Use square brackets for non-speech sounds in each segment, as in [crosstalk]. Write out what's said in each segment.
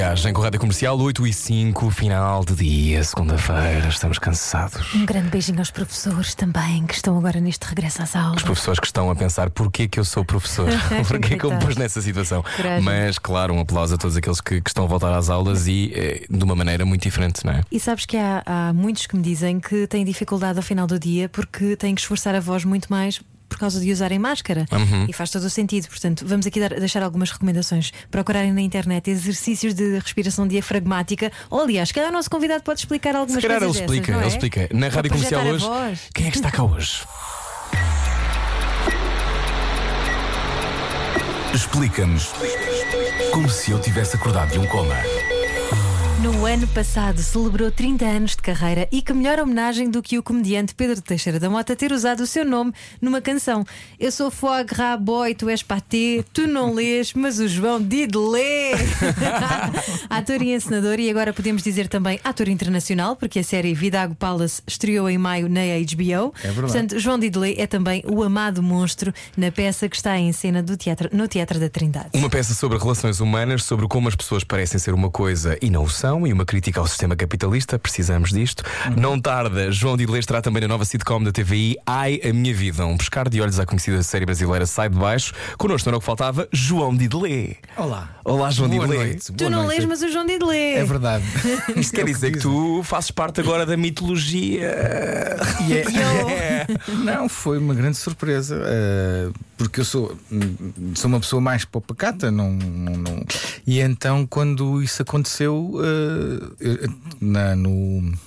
Viagem com a Rádio Comercial 8 e 5, final de dia, segunda-feira, estamos cansados. Um grande beijinho aos professores também, que estão agora neste regresso às aulas. Os professores que estão a pensar porquê que eu sou professor, [laughs] [laughs] porquê que eu me pus nessa situação. Mas, claro, um aplauso a todos aqueles que, que estão a voltar às aulas e eh, de uma maneira muito diferente, não é? E sabes que há, há muitos que me dizem que têm dificuldade ao final do dia porque têm que esforçar a voz muito mais por causa de usarem máscara. Uhum. E faz todo o sentido. Portanto, vamos aqui dar- deixar algumas recomendações. Procurarem na internet exercícios de respiração diafragmática. Ou, aliás, se calhar o nosso convidado pode explicar algumas Se calhar ele coisas explica, é? ele explica. Na Para Rádio Comercial hoje, quem é que está cá hoje? Explica-nos como se eu tivesse acordado de um coma. No ano passado celebrou 30 anos de carreira e que melhor homenagem do que o comediante Pedro Teixeira da Mota ter usado o seu nome numa canção. Eu sou foie gras boy, tu és patê, tu não lês, mas o João Dide lê. [laughs] ator e encenador, e agora podemos dizer também ator internacional, porque a série Vidago Palace estreou em maio na HBO. É verdade. Portanto, João Dide lê é também o amado monstro na peça que está em cena do teatro, no Teatro da Trindade. Uma peça sobre relações humanas, sobre como as pessoas parecem ser uma coisa e não o são, e uma crítica ao sistema capitalista. Precisamos disto. Não tarda, João Didlês terá também na nova sitcom da TVI Ai a Minha Vida. Um pescar de olhos à conhecida série brasileira Sai de Baixo. Connosco não era o que faltava, João Didlê. Olá. Olá, João Boa Didlê. noite. Tu boa não noite. lês, mas o João Dide lê. É verdade. [laughs] Isto quer dizer que tu fazes parte agora da mitologia. E é- [laughs] [laughs] Não, foi uma grande surpresa. eh, porque eu sou, sou uma pessoa mais popacata, não, não, não- E então, quando isso aconteceu, eh, na, no.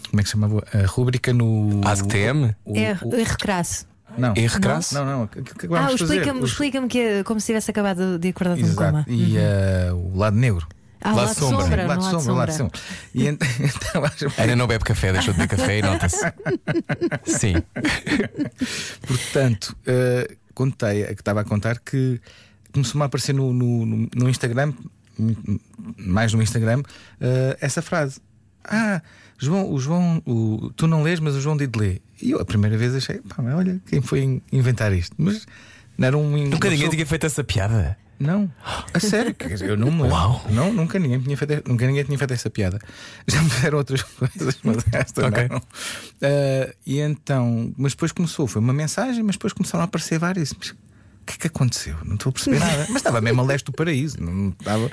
Como é que se chamava? A rúbrica no. ASCTM? o- É, o- é recrasso. não. Erro crasso? Não, não. Que Ah, explica-me explica que é como se tivesse acabado de acordar de um coma. E eh, o lado negro. Ah, o Lado lado de sombra. sombra. lado sombra, lado sombra. E ent- [laughs] então, acho- Ana não bebe café, deixou de beber café e nota-se. [laughs] Sim. Portanto, eh, contei, que estava a contar que começou-me a aparecer no, no, no- Instagram, mais no Instagram, eh, essa frase. Ah, João, o João, o, tu não lês, mas o João Dide lê. E eu a primeira vez achei, pá, olha, quem foi in- inventar isto? Mas não era um. Nunca ninguém pessoa- tinha feito essa piada. Não, a sério, eu não me. Uau. Não, nunca ninguém, tinha feito, nunca ninguém tinha feito essa piada. Já me fizeram outras [laughs] coisas, mas esta Ok. não. Ah, e então, mas depois começou, foi uma mensagem, mas depois começaram a aparecer várias. Mas o que é que aconteceu? Não estou a perceber nada. Mas estava mesmo a leste do paraíso. Não estava...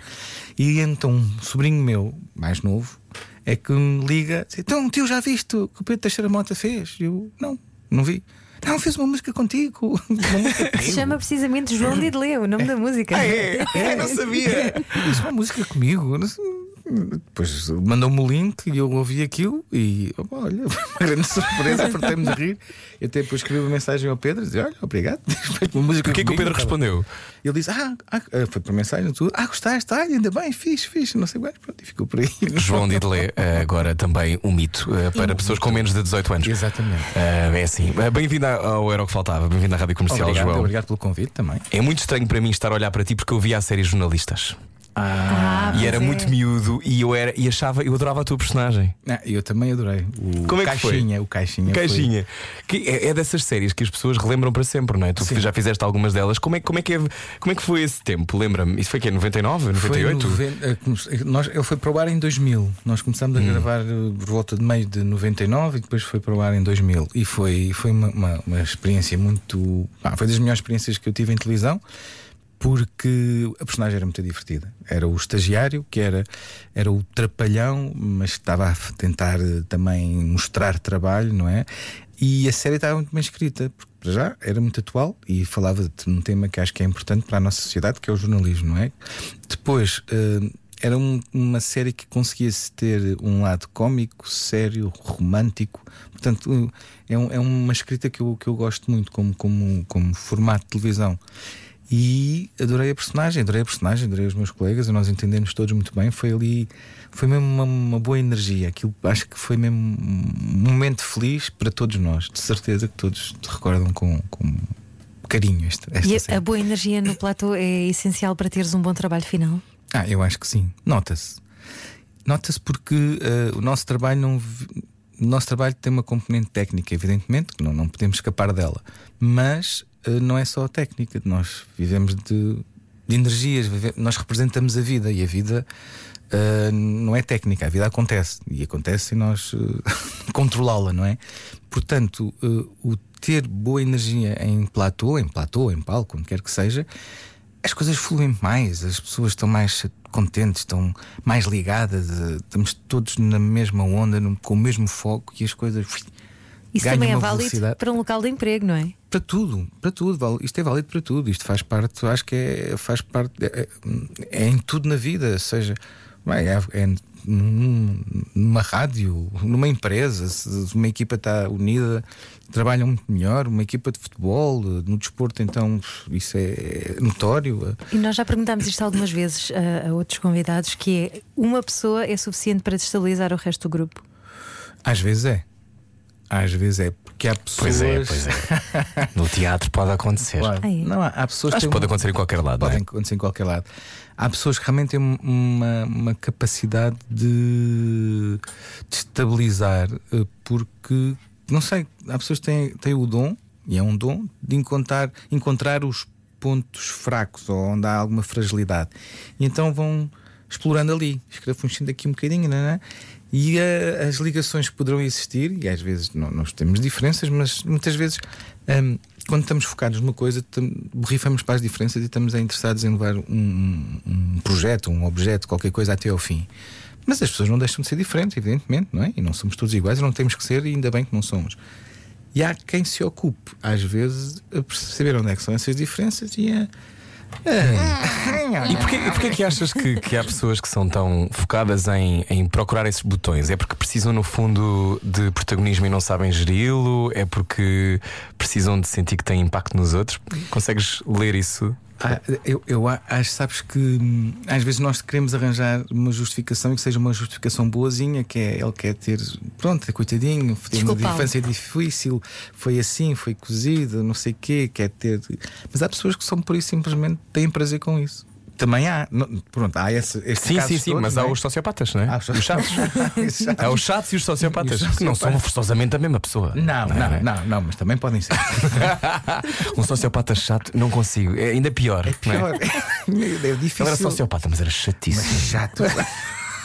E então, um sobrinho meu, mais novo, é que me liga: Então, tio, já viste o que o Pedro Teixeira Mota fez? Eu, não, não vi. Não, fez uma música contigo. [laughs] Uma música [laughs] Se chama precisamente João Didley, o nome da música. É, [laughs] é, não sabia. É uma música comigo. Depois mandou-me o link e eu ouvi aquilo e opa, olha, uma grande surpresa, fartei-me de rir. E até depois escrevi uma mensagem ao Pedro e disse: Olha, obrigado. Uma música Porquê que o comigo, Pedro tá bom. respondeu? Ele disse: Ah, ah, foi por mensagem, tudo. Ah, gostaste? Ah, ainda bem, fixe, fixe. Não sei mais. Pronto, e ficou por aí. João Didlé, agora também um mito eh, para pessoas com menos de 18 anos. Exatamente. Ah, é assim. Ah, Bem-vindo ao Era o que Faltava, bem-vindo à Rádio Comercial, Obrigado, João. obrigado pelo convite também. É muito estranho para mim estar a olhar para ti porque eu via a série Jornalistas. Ah, e pois era é. muito miúdo e eu era e achava, eu adorava a tua personagem. Ah, eu também adorei. O Como é que foi? Caixinha, o Caixinha. foi- Caixinha. Que é, é dessas séries que as pessoas relembram para sempre, não é? Tu Sim. já fizeste algumas delas. Como é, como é, que, é, como é que foi esse tempo? Lembra-me? Isso foi que é 99, Foi 98? noven- eh, come- nós, ele foi para o ar em 2000. Nós começámos a gravar eh, por volta de meio de 99 e depois foi para o ar em 2000. E foi, foi uma, uma, uma experiência muito. pá, foi das melhores experiências que eu tive em televisão. Porque a personagem era muito divertida. Era o estagiário, que era, era o trapalhão, mas estava a tentar eh, também mostrar trabalho, não é? E a série estava muito bem escrita, porque para já era muito atual e falava de um tema que acho que é importante para a nossa sociedade, que é o jornalismo, não é? Depois eh, era um- uma série que conseguia ter um lado cómico, sério, romântico. Portanto, é, é uma escrita que eu, que eu gosto muito como, como, como formato de televisão. E adorei a personagem, adorei a personagem, adorei os meus colegas, e nós entendemos todos muito bem. Foi ali, foi mesmo uma, uma boa energia. Aquilo acho que foi mesmo um momento feliz para todos nós. De certeza que todos te recordam com, com carinho esta, esta E a- série. a boa energia no platô é essencial para teres um bom trabalho final. Ah, eu acho que sim. Nota-se. Nota-se porque eh, o nosso trabalho não. O nosso trabalho tem uma componente técnica, evidentemente, que não, não podemos escapar dela. Mas não é só a técnica. Nós vivemos de, de energias, vive- nós representamos a vida e a vida eh, não é técnica, a vida acontece. E acontece e nós eh, [laughs] controlá-la, não é? Portanto, eh, o ter boa energia em platô, em platô, em palco, onde quer que seja, as coisas fluem mais, as pessoas estão mais contentes, estão mais ligadas, eh, estamos todos na mesma onda, com o mesmo foco e as coisas Isso também é válido velocidade. para um local de emprego, não é? Para tudo, para tudo, isto é válido para tudo, isto faz parte, acho que é, faz parte, é, é em tudo na vida, seja bem, é, é num- numa rádio, numa empresa, se uma equipa está unida, trabalham muito melhor, uma equipa de futebol, no desporto, então isso é notório. E nós já perguntámos isto algumas vezes a, a outros convidados: que é uma pessoa é suficiente para destabilizar o resto do grupo. Às vezes é. Às vezes é, porque há pessoas. Pois é, pois é. [laughs] No teatro pode acontecer. Claro. Não, há, há pessoas Acho que pode uma- acontecer em qualquer lado, não Podem é? acontecer em qualquer lado. Há pessoas que realmente têm uma, uma capacidade de, de estabilizar, eh, porque, não sei, há pessoas que têm, têm o dom, e é um dom, de encontrar, encontrar os pontos fracos ou onde há alguma fragilidade. E então vão explorando ali, escrafunchindo aqui um bocadinho, não é? E eh, as ligações que poderão existir, e às vezes não, nós temos diferenças, mas muitas vezes hum, quando estamos focados numa coisa, borrifamos para as diferenças e estamos interessados em levar um, um projeto, um objeto, qualquer coisa até ao fim. Mas as pessoas não deixam de ser diferentes, evidentemente, não é? E não somos todos iguais, não temos que ser, e ainda bem que não somos. E há quem se ocupe, às vezes, a perceber onde é que são essas diferenças e a. a- E porquê, porquê que achas que, que há pessoas que são tão focadas em, em procurar esses botões? É porque precisam, no fundo, de protagonismo e não sabem geri-lo? É porque precisam de sentir que têm impacto nos outros? Consegues ler isso? Ah, eu, acho, sabes que hum, às vezes nós queremos arranjar uma justificação e que seja uma justificação boazinha, que é ele quer ter, pronto, é coitadinho, teve uma infância difícil, foi assim, foi cozido, não sei o quê, quer ter. Mas há pessoas que são por isso simplesmente têm prazer com isso. Também há, não- pronto, há esse, estes Sim, sim, sim, todos, mas não há é? os sociopatas, não é? Há os os chatos. Há [laughs] os chatos e os sociopatas, E os que não são forçosamente a mesma pessoa. Não, não, é? não, não, mas também podem ser. [laughs] Um sociopata chato, não consigo. É ainda pior. É não pior. [laughs] É, difícil. Ele era sociopata, mas era chatíssimo. Mas chato.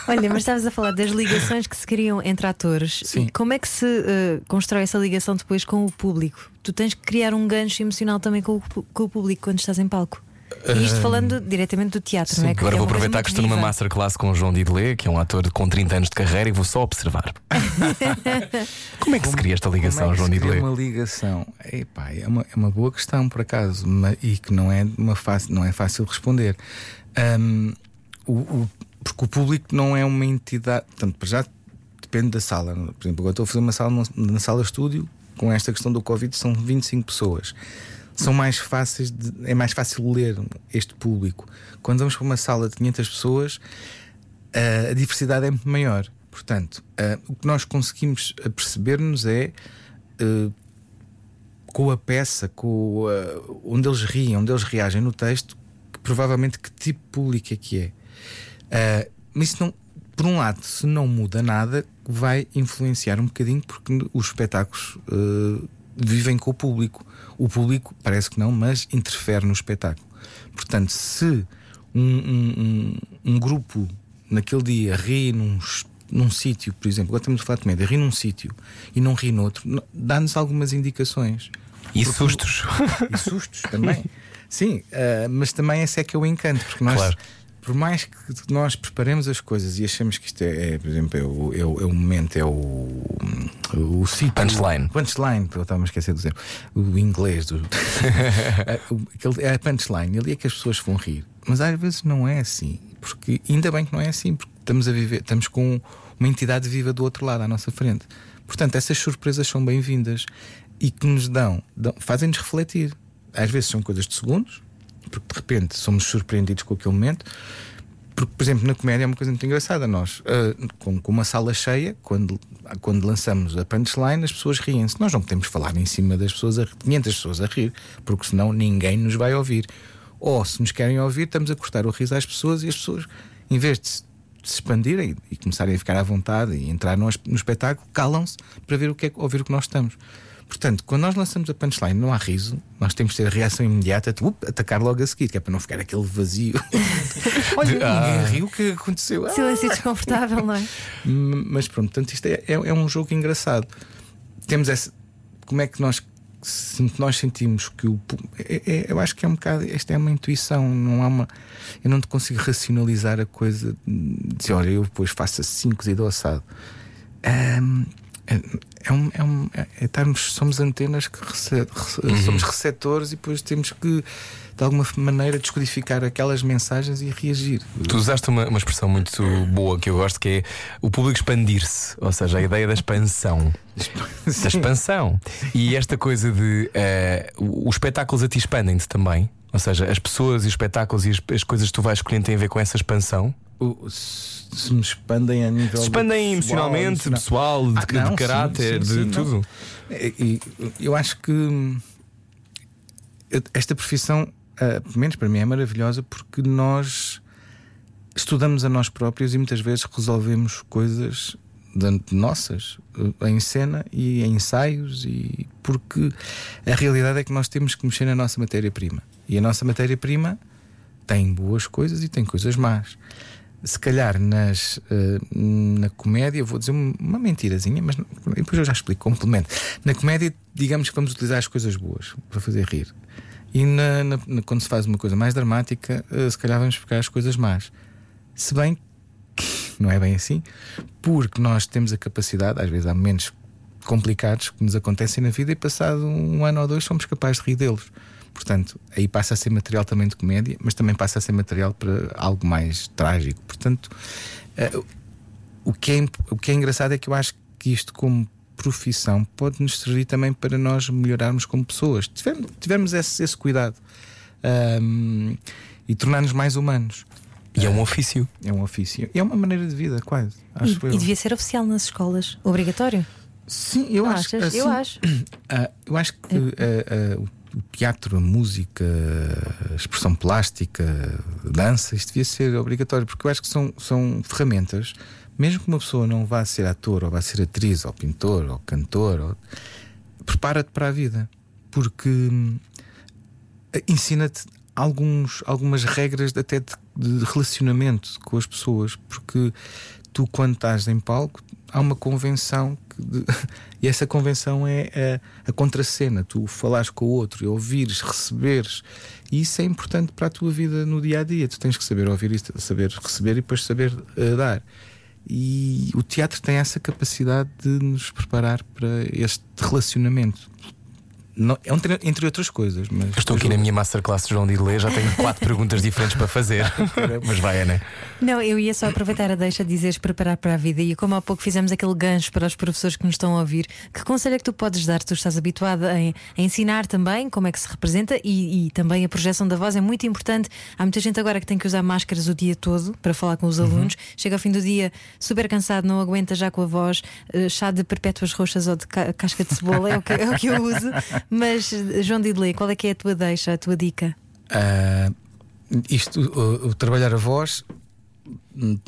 Olha, mas estavas a falar das ligações que se criam entre atores. Sim. E como é que se eh, constrói essa ligação depois com o público? Tu tens que criar um gancho emocional também com o, com o público quando estás em palco. E isto falando diretamente do teatro, não é? Agora é vou aproveitar que estou numa masterclass com o João Didelé, que é um ator com 30 anos de carreira, e vou só observar. [laughs] Como é que se cria esta ligação, Como é que João se cria Didelé? uma ligação? Epá, é, uma, é uma boa questão, por acaso, e que não é, uma fácil, não é fácil responder. Ahm, o, o- porque o público não é uma entidade. Portanto, para já depende da sala. Por exemplo, agora estou a fazer uma sala na, na sala estúdio com esta questão do Covid, são 25 pessoas. São mais fáceis de, é mais fácil ler este público. Quando vamos para uma sala de 500 pessoas, a diversidade é muito maior. Portanto, ah, o que nós conseguimos perceber-nos é com a peça, com onde eles riem, onde eles reagem no texto, que provavelmente que tipo de público é que é. Mas isso não, por um lado, se não muda nada, vai influenciar um bocadinho porque os espetáculos vivem com o público. O público parece que não, mas interfere no espetáculo. Portanto, se um, um- um- grupo naquele dia ri num, num sítio, por exemplo, agora estamos a falar de comédia, ri num sítio e não ri noutro, dá-nos algumas indicações. E sustos. E sustos também. [laughs] Sim, ah, mas também esse é que é o encanto, porque nós, Claro. Por mais que nós preparemos as coisas e achemos que isto é, é, por exemplo, é o, é o- é o momento, é o, o sítio. Punchline. Punchline, eu estava a esquecer de dizer. O inglês. Do, [laughs] o- aquele- é a punchline, ali é que as pessoas vão rir. Mas às vezes não é assim. Porque ainda bem que não é assim, porque estamos a viver, estamos com uma entidade viva do outro lado à nossa frente. Portanto, essas surpresas são bem-vindas e que nos dão, dão- fazem-nos refletir. Às vezes são coisas de segundos, porque de repente somos surpreendidos com aquele momento. Porque, por exemplo, na comédia é uma coisa muito engraçada. Nós, uh, com, com, uma sala cheia, quando, quando lançamos a punchline, as pessoas riem-se. Nós não podemos falar em cima das pessoas, a, 500 pessoas a rir, porque senão ninguém nos vai ouvir. Ou se nos querem ouvir, estamos a cortar o riso às pessoas e as pessoas, em vez de se, de se expandirem e começarem a ficar à vontade e entrar no, no espetáculo, calam-se para ver o que é, ouvir o que nós estamos. Portanto, quando nós lançamos a punchline, não há riso, nós temos de ter a reação imediata, de, up, atacar logo a seguir, que é para não ficar aquele vazio. [laughs] Olha, ah. ninguém riu, o que aconteceu? [laughs] Silêncio ah. desconfortável, não é? Mas pronto, portanto, isto é, é, é, um jogo engraçado. Temos essa. Como é que nós. Nós sentimos que o. É, é, eu acho que é um bocado. Esta é uma intuição, não há uma. Eu não te consigo racionalizar a coisa de dizer, olha, eu depois faço assim cozido assado. É, é, um, é, um, é, é estarmos, somos antenas que rece, uhum. somos receptores e depois temos que de alguma maneira descodificar aquelas mensagens e reagir. Tu usaste uma, uma expressão muito boa que eu gosto que é o público expandir-se, ou seja, a ideia da expansão. Sim. Da expansão. E esta coisa de uh, os espetáculos a ti expandem-te também. Ou seja, as pessoas e os espetáculos e as, as coisas que tu vais escolhendo têm a ver com essa expansão? Se me expandem a nível. Se expandem emocionalmente, pessoal, de, ah, não, de caráter, sim, sim, de sim, tudo. É, e, eu acho que esta profissão, uh, pelo menos para mim, é maravilhosa porque nós estudamos a nós próprios e muitas vezes resolvemos coisas nossas eh, em cena e em ensaios e porque a realidade é que nós temos que mexer na nossa matéria-prima e a nossa matéria-prima tem boas coisas e tem coisas más se calhar nas, uh, na comédia, vou dizer uma mentirazinha, mas depois eu já explico, complemento. Na comédia, digamos que vamos utilizar as coisas boas para fazer rir. E na, na, quando se faz uma coisa mais dramática, uh, se calhar vamos buscar as coisas más. Se bem que [laughs] não é bem assim, porque nós temos a capacidade, às vezes há momentos complicados que nos acontecem na vida, e passado um ano ou dois somos capazes de rir deles. Portanto, aí passa a ser material também de comédia, mas também passa a ser material para algo mais trágico. Portanto, uh, o, que é, o que é engraçado é que eu acho que isto, como profissão, pode nos servir também para nós melhorarmos como pessoas. Tivermos, tivermos esse, esse cuidado um, e tornar-nos mais humanos. E é um ofício. É um ofício. E é uma maneira de vida, quase. Acho e, e devia ser oficial nas escolas, obrigatório? Sim, eu acho. Achas? Assim, eu acho. Uh, [clears throat] eu acho que uh, uh, o teatro, a música, a expressão plástica, a dança, isto devia ser obrigatório, porque eu acho que são, são ferramentas, mesmo que uma pessoa não vá ser ator, ou vá ser atriz, ou pintor, ou cantor, ou... prepara-te para a vida, porque hum, ensina-te alguns, algumas regras até de, de relacionamento com as pessoas, porque tu, quando estás em palco, há uma convenção de, [laughs] e essa convenção é a, a contracena, tu falares com o outro, e ouvires, receberes, e isso é importante para a tua vida no dia a dia. Tu tens que saber ouvir e saber receber e depois saber uh, dar. E o teatro tem essa capacidade de nos preparar para este relacionamento. Não, é entre outras coisas. Mas estou aqui na minha masterclass de João de Ilê, já tenho quatro [laughs] perguntas diferentes para fazer. mas vai, Ana. Não, eu ia só aproveitar a deixa de dizeres preparar para a vida. E como há pouco fizemos aquele gancho para os professores que nos estão a ouvir, que conselho é que tu podes dar? Tu estás habituado a, a ensinar também como é que se representa e, e, também a projeção da voz é muito importante. Há muita gente agora que tem que usar máscaras o dia todo para falar com os uhum. alunos. Chega ao fim do dia super cansado, não aguenta já com a voz, uh, chá de perpétuas roxas ou de ca casca de cebola é o que, é o que eu uso. Mas, João Didley, qual é que é a tua deixa, a tua dica? Uh, isto, o, o, trabalhar a voz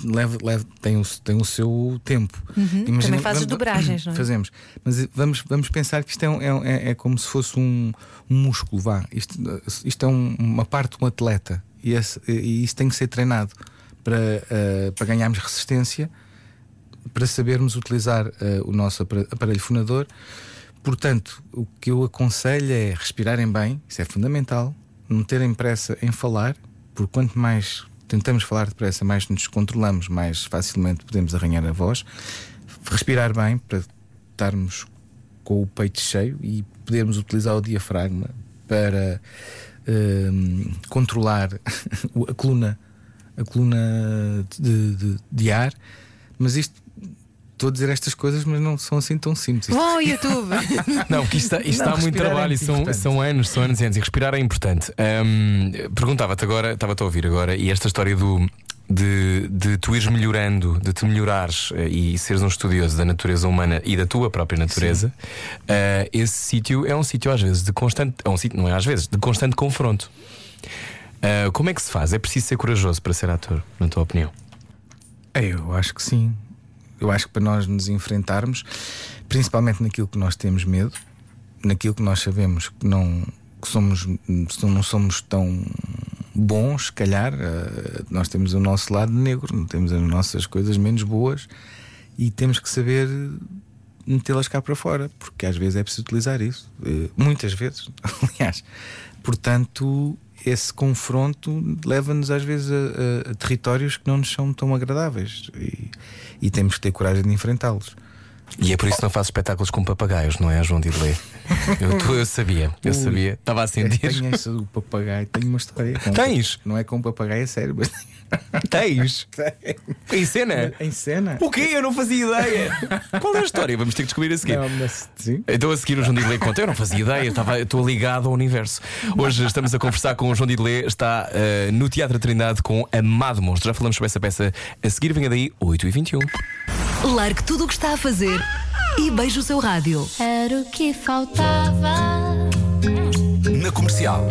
leva, leva, tem, o, tem o seu tempo. Uhum, Imagina, também fazes vamos, dobragens, não é? Fazemos, mas vamos, vamos pensar que isto é, é, é como se fosse um, um músculo, vá. Isto, isto é um, uma parte de um atleta e, esse, e isso tem que ser treinado para, uh, para ganharmos resistência, para sabermos utilizar uh, o nosso aparelho fonador Portanto, o que eu aconselho é respirarem bem, isso é fundamental, não terem pressa em falar, porque quanto mais tentamos falar depressa, mais nos controlamos, mais facilmente podemos arranhar a voz. Respirar bem para estarmos com o peito cheio e podermos utilizar o diafragma para um, controlar [laughs] a coluna, a coluna de, de, de ar. Mas isto estou a dizer estas coisas, mas não são assim tão simples. Bom, YouTube! [laughs] não, porque isto, isto não, muito trabalho é e são, são anos, são anos e anos. E respirar é importante. Um, Perguntava-te agora, estava-te a ouvir agora, e esta história do de, de tu ires melhorando, de te melhorares eh, e seres um estudioso da natureza humana e da tua própria natureza, eh, esse sítio é um sítio às vezes de constante. É um sítio, não é às vezes, de constante confronto. Eh, como é que se faz? É preciso ser corajoso para ser ator, na tua opinião? É, Eu acho que sim. Eu acho que para nós nos enfrentarmos, principalmente naquilo que nós temos medo, naquilo que nós sabemos que não que somos não somos tão bons, se calhar, eh, nós temos o nosso lado negro, temos as nossas coisas menos boas e temos que saber metê-las cá para fora, porque às vezes é preciso utilizar isso, eh, muitas vezes, [laughs] aliás. Portanto, esse confronto leva-nos às vezes a, a- a territórios que não nos são tão agradáveis e, e temos que ter coragem de enfrentá-los. E é por isso que não fazes espetáculos com papagaios, não é, João Didelé? Eu, eu sabia, eu Ui. sabia, estava a sentir. tenho essa do papagaio, tenho uma história. com- Tens? Não é com papagaio, é sério, mas Tens? [laughs] Em cena? em cena. O quê? Eu não fazia ideia. Qual é a história? Vamos ter que descobrir a seguir. Não, mas sim. Então a seguir o João Didelé conta. Eu não fazia ideia, eu estava- estou ligado ao universo. Hoje estamos a conversar com o João Didelé, está eh, no Teatro Trindade com Amado Monstro. Já falamos sobre essa peça a seguir, venha daí 8h21. Largue tudo o que está a fazer e beije o seu rádio. Era o que faltava. Na comercial.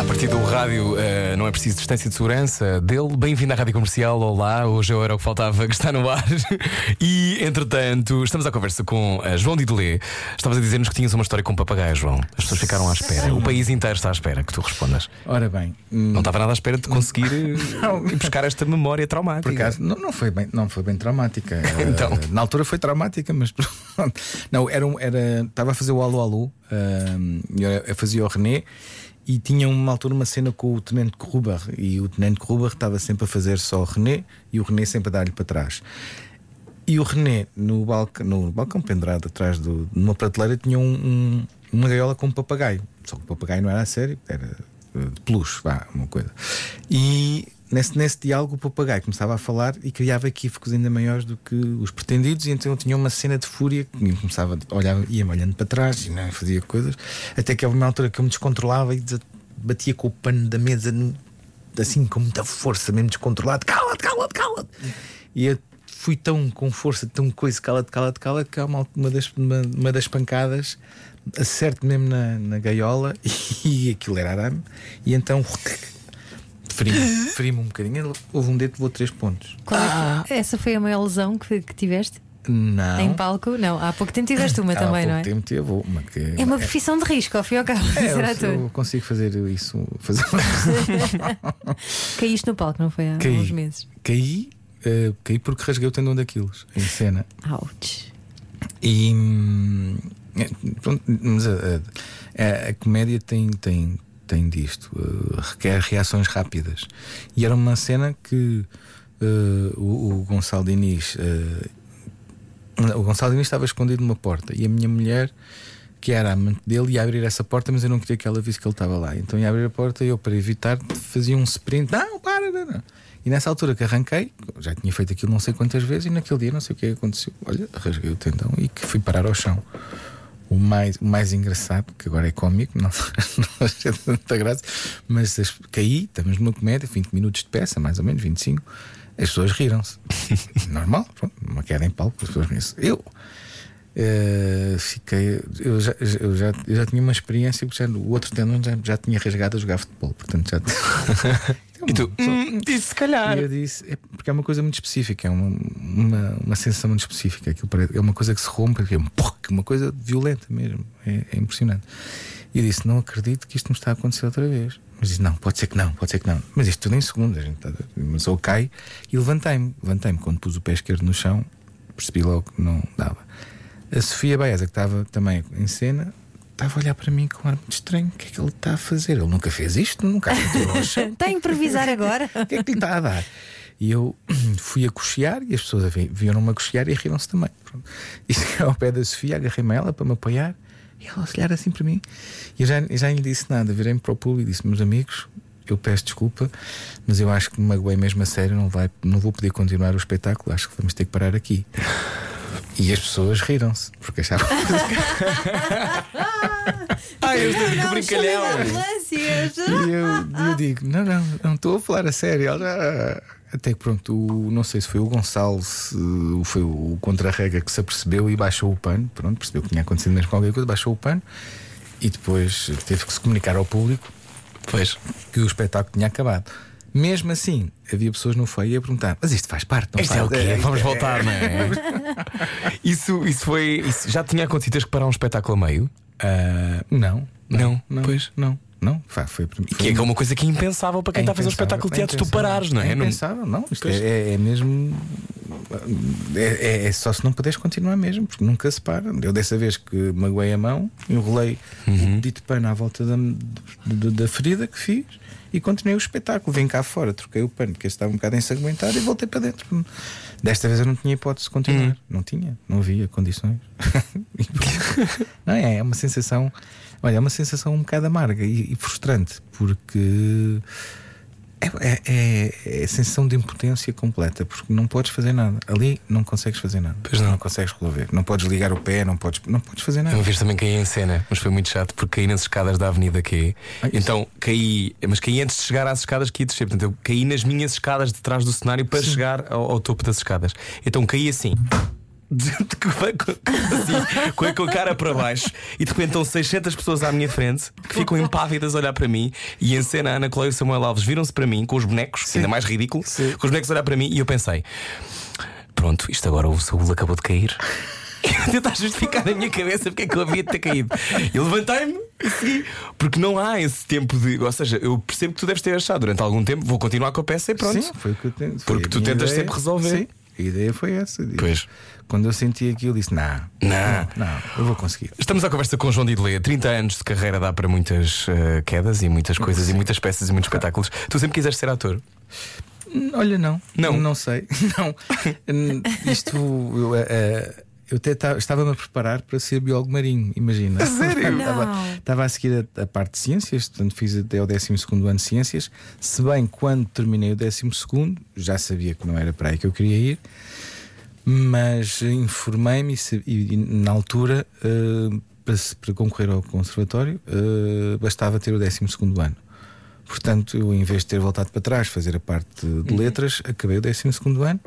A partir do rádio eh, não é preciso distância de segurança dele. Bem-vindo à Rádio Comercial. Olá, hoje era o que faltava que está no ar. [laughs] E entretanto, estamos à conversa com a João Didelé. Estavas a dizer-nos que tinhas uma história com papagaio, João. As pessoas ficaram à espera. O país inteiro está à espera que tu respondas. Ora bem, hum, Não estava nada à espera de conseguir [laughs] eh, buscar esta memória traumática. por acaso não, não, foi bem, não foi bem traumática. [laughs] Então. Eh, na altura foi traumática, mas não, era, um- era, estava a fazer o Alô Alô, eu, eu fazia o René. E tinha uma altura uma cena com o Tenente Gruber E o Tenente Gruber estava sempre a fazer só o René E o René sempre a dar-lhe para trás E o René, no balcão, no balcão pendurado atrás do, numa prateleira, tinha um- um- uma gaiola com um papagaio. Só que o papagaio não era a sério, era eh, de peluche, vá, uma coisa. E nesse, nesse diálogo o papagaio começava a falar e criava equívocos ainda maiores do que os pretendidos, e então tinha uma cena de fúria que começava a olhar, ia-me olhando para trás e não fazia coisas, até que houve uma altura que eu me descontrolava e batia com o pano da mesa assim com muita força, mesmo descontrolado, cala-te, cala-te, cala-te. E eu fui tão com força, tão coisa, cala-te, cala-te, cala-te, que uma, uma, das, uma, uma das pancadas acerto mesmo na, na gaiola [laughs] e aquilo era arame, e então [laughs] feri-me feri um bocadinho. Houve um dedo que levou três pontos. Qual é que- Essa foi a maior lesão que, que tiveste? Não. Em palco? Não, há pouco tempo tiveste uma Há também, pouco não é? tempo teve uma que É uma profissão de risco, ao fim e ao cabo, [laughs] É, eu, eu consigo fazer isso. Fazer... [laughs] Caíste no palco, não foi há Caí. uns meses? caí, eh, caí porque rasguei o tendão daqueles em cena. Ouch. E hum, é, pronto, mas a, a- a comédia tem, tem, tem disto, eh, requer reações rápidas. E era uma cena que eh, o, o Gonçalo Diniz. eh, o Gonçalo Diniz estava escondido numa porta e a minha mulher, que era amante dele, ia abrir essa porta, mas eu não queria que ela visse que ele estava lá. Então ia abrir a porta e eu, para evitar, fazia um sprint. Não, para, não, não. E nessa altura que arranquei, já tinha feito aquilo não sei quantas vezes, e naquele dia não sei o que é aconteceu. Olha, rasguei o tendão e que fui parar ao chão. O mais, o mais engraçado, que agora é cómico, não, [laughs] não achei tanta graça, mas as- caí, estamos numa comédia, 20 minutos de peça, mais ou menos, 25. As pessoas riram-se. [laughs] Normal, pronto, uma queda em palco, as pessoas riram-se. Eu eh, fiquei. Eu já, eu, já, eu já tinha uma experiência, porque já, o outro tendão já, já tinha rasgado a jogar futebol, portanto já. [laughs] E tu, hum, disse se calhar. E eu disse, é porque é uma coisa muito específica, é uma, uma, uma sensação muito específica. Aquilo parece- é uma coisa que se rompe, é um uma coisa violenta mesmo. É, é impressionante. E eu disse, não acredito que isto me está a acontecer outra vez. Mas disse, não, pode ser que não, pode ser que não. Mas isto tudo em segundos, a gente está, mas eu cai e levantei-me. Levantei-me quando pus o pé esquerdo no chão, percebi logo que não dava. A Sofia Baeza, que estava também em cena, estava a olhar para mim com um ar muito estranho. O que é que ele está a fazer? Ele nunca fez isto, nunca. Está a [laughs] improvisar agora? O que é que lhe está a dar? E eu [clears throat] fui a cochear e as pessoas vi- viram-me a cochear e riram-se também. Pronto. E cheguei [laughs] ao pé da Sofia, agarrei-me a ela para me apoiar e ela olhar assim para mim. E eu já, eu já lhe disse nada, virei-me para o público e disse: Meus amigos, eu peço desculpa, mas eu acho que me magoei mesmo a sério, não, vai, não vou poder continuar o espetáculo, acho que vamos ter que parar aqui. E as pessoas riram-se, porque achavam [laughs] Ai, eu estou Não, brincalhão. E eu, eu digo: Não, não, não estou a falar a sério. Até que pronto, o- não sei se foi o Gonçalo, se foi o contra-rega que se apercebeu e baixou o pano. Pronto, percebeu que tinha acontecido mesmo qualquer coisa, baixou o pano e depois teve que se comunicar ao público Pois. que o espetáculo tinha acabado. Mesmo assim, havia pessoas no feio a perguntar: Mas isto faz parte, não Isto é faz? o quê? isto [laughs] Vamos é- voltar, não é? Isso, isso foi. isso já tinha acontecido teres que parar um espetáculo a meio? Ah, não, Não, não, pois. não, não. Foi, foi, foi, Que é uma coisa que é impensável para quem está a fazer um espetáculo de é teatro, tu impensável. parares, não é? É impensável, não. Isto é, Pois. é- é mesmo. É, é- é só se não puderes continuar mesmo, porque nunca se para. Eu dessa vez que magoei a mão, enrolei Uhum. o dito pano à volta da, da, da ferida que fiz e continuei o espetáculo. Vim cá fora, troquei o pano, porque esse estava um bocado ensanguentado e voltei para dentro. Desta vez eu não tinha hipótese de continuar. Uhum. Não tinha, não havia condições. [laughs] Não é? É uma sensação. Olha, é uma sensação um bocado amarga e, e frustrante, porque é, é- é- é a sensação de impotência completa, porque não podes fazer nada. Ali não consegues fazer nada. Pois não. consegues resolver. Não podes ligar o pé, não podes, não podes fazer nada. Uma vez também caí em cena, mas foi muito chato porque caí nas escadas da Avenida Q. Ai, Então caí, mas caí antes de chegar às escadas que ia descer. Portanto, eu caí nas minhas escadas de trás do cenário para chegar ao, ao topo das escadas. Então caí assim. Assim, com a- com a cara para baixo e de repente estão 600 pessoas à minha frente que ficam impávidas a olhar para mim e em cena a Ana Coleia e o Samuel Alves viram-se para mim com os bonecos, ainda mais ridículo, com os bonecos a olhar para mim e eu pensei: pronto, isto agora o Saúl acabou de cair. [laughs] Tentar justificar na minha cabeça porque é que eu havia de ter caído. E levantei-me e segui. Porque não há esse tempo de. Ou seja, eu percebo que tu deves ter achado durante algum tempo, vou continuar com a peça e pronto. Sim, foi o que eu tenho. Porque tu tentas ideia. sempre resolver. Sim, a ideia foi essa. Pois. Quando eu senti aquilo, disse: Não, Não. não, eu vou conseguir. Estamos à conversa com João Didelé. 30 anos de carreira dá para muitas eh, quedas e muitas coisas e muitas peças e muitos espetáculos. Tu sempre quiseste ser ator? Olha, não. Não? Não sei. [laughs] Não. Hum, Isto. Eu, eh, eu até ta- estava-me a preparar para ser biólogo marinho, imagina. sério? estava, estava a seguir a, a parte de ciências, portanto fiz até ao 12 ano de ciências. Se bem quando terminei o 12, já sabia que não era para aí que eu queria ir, mas informei-me e, e- na altura, eh, para, para concorrer ao conservatório, eh, bastava ter o 12 ano. Portanto, eu, em vez de ter voltado para trás, fazer a parte de letras, acabei o 12 ano.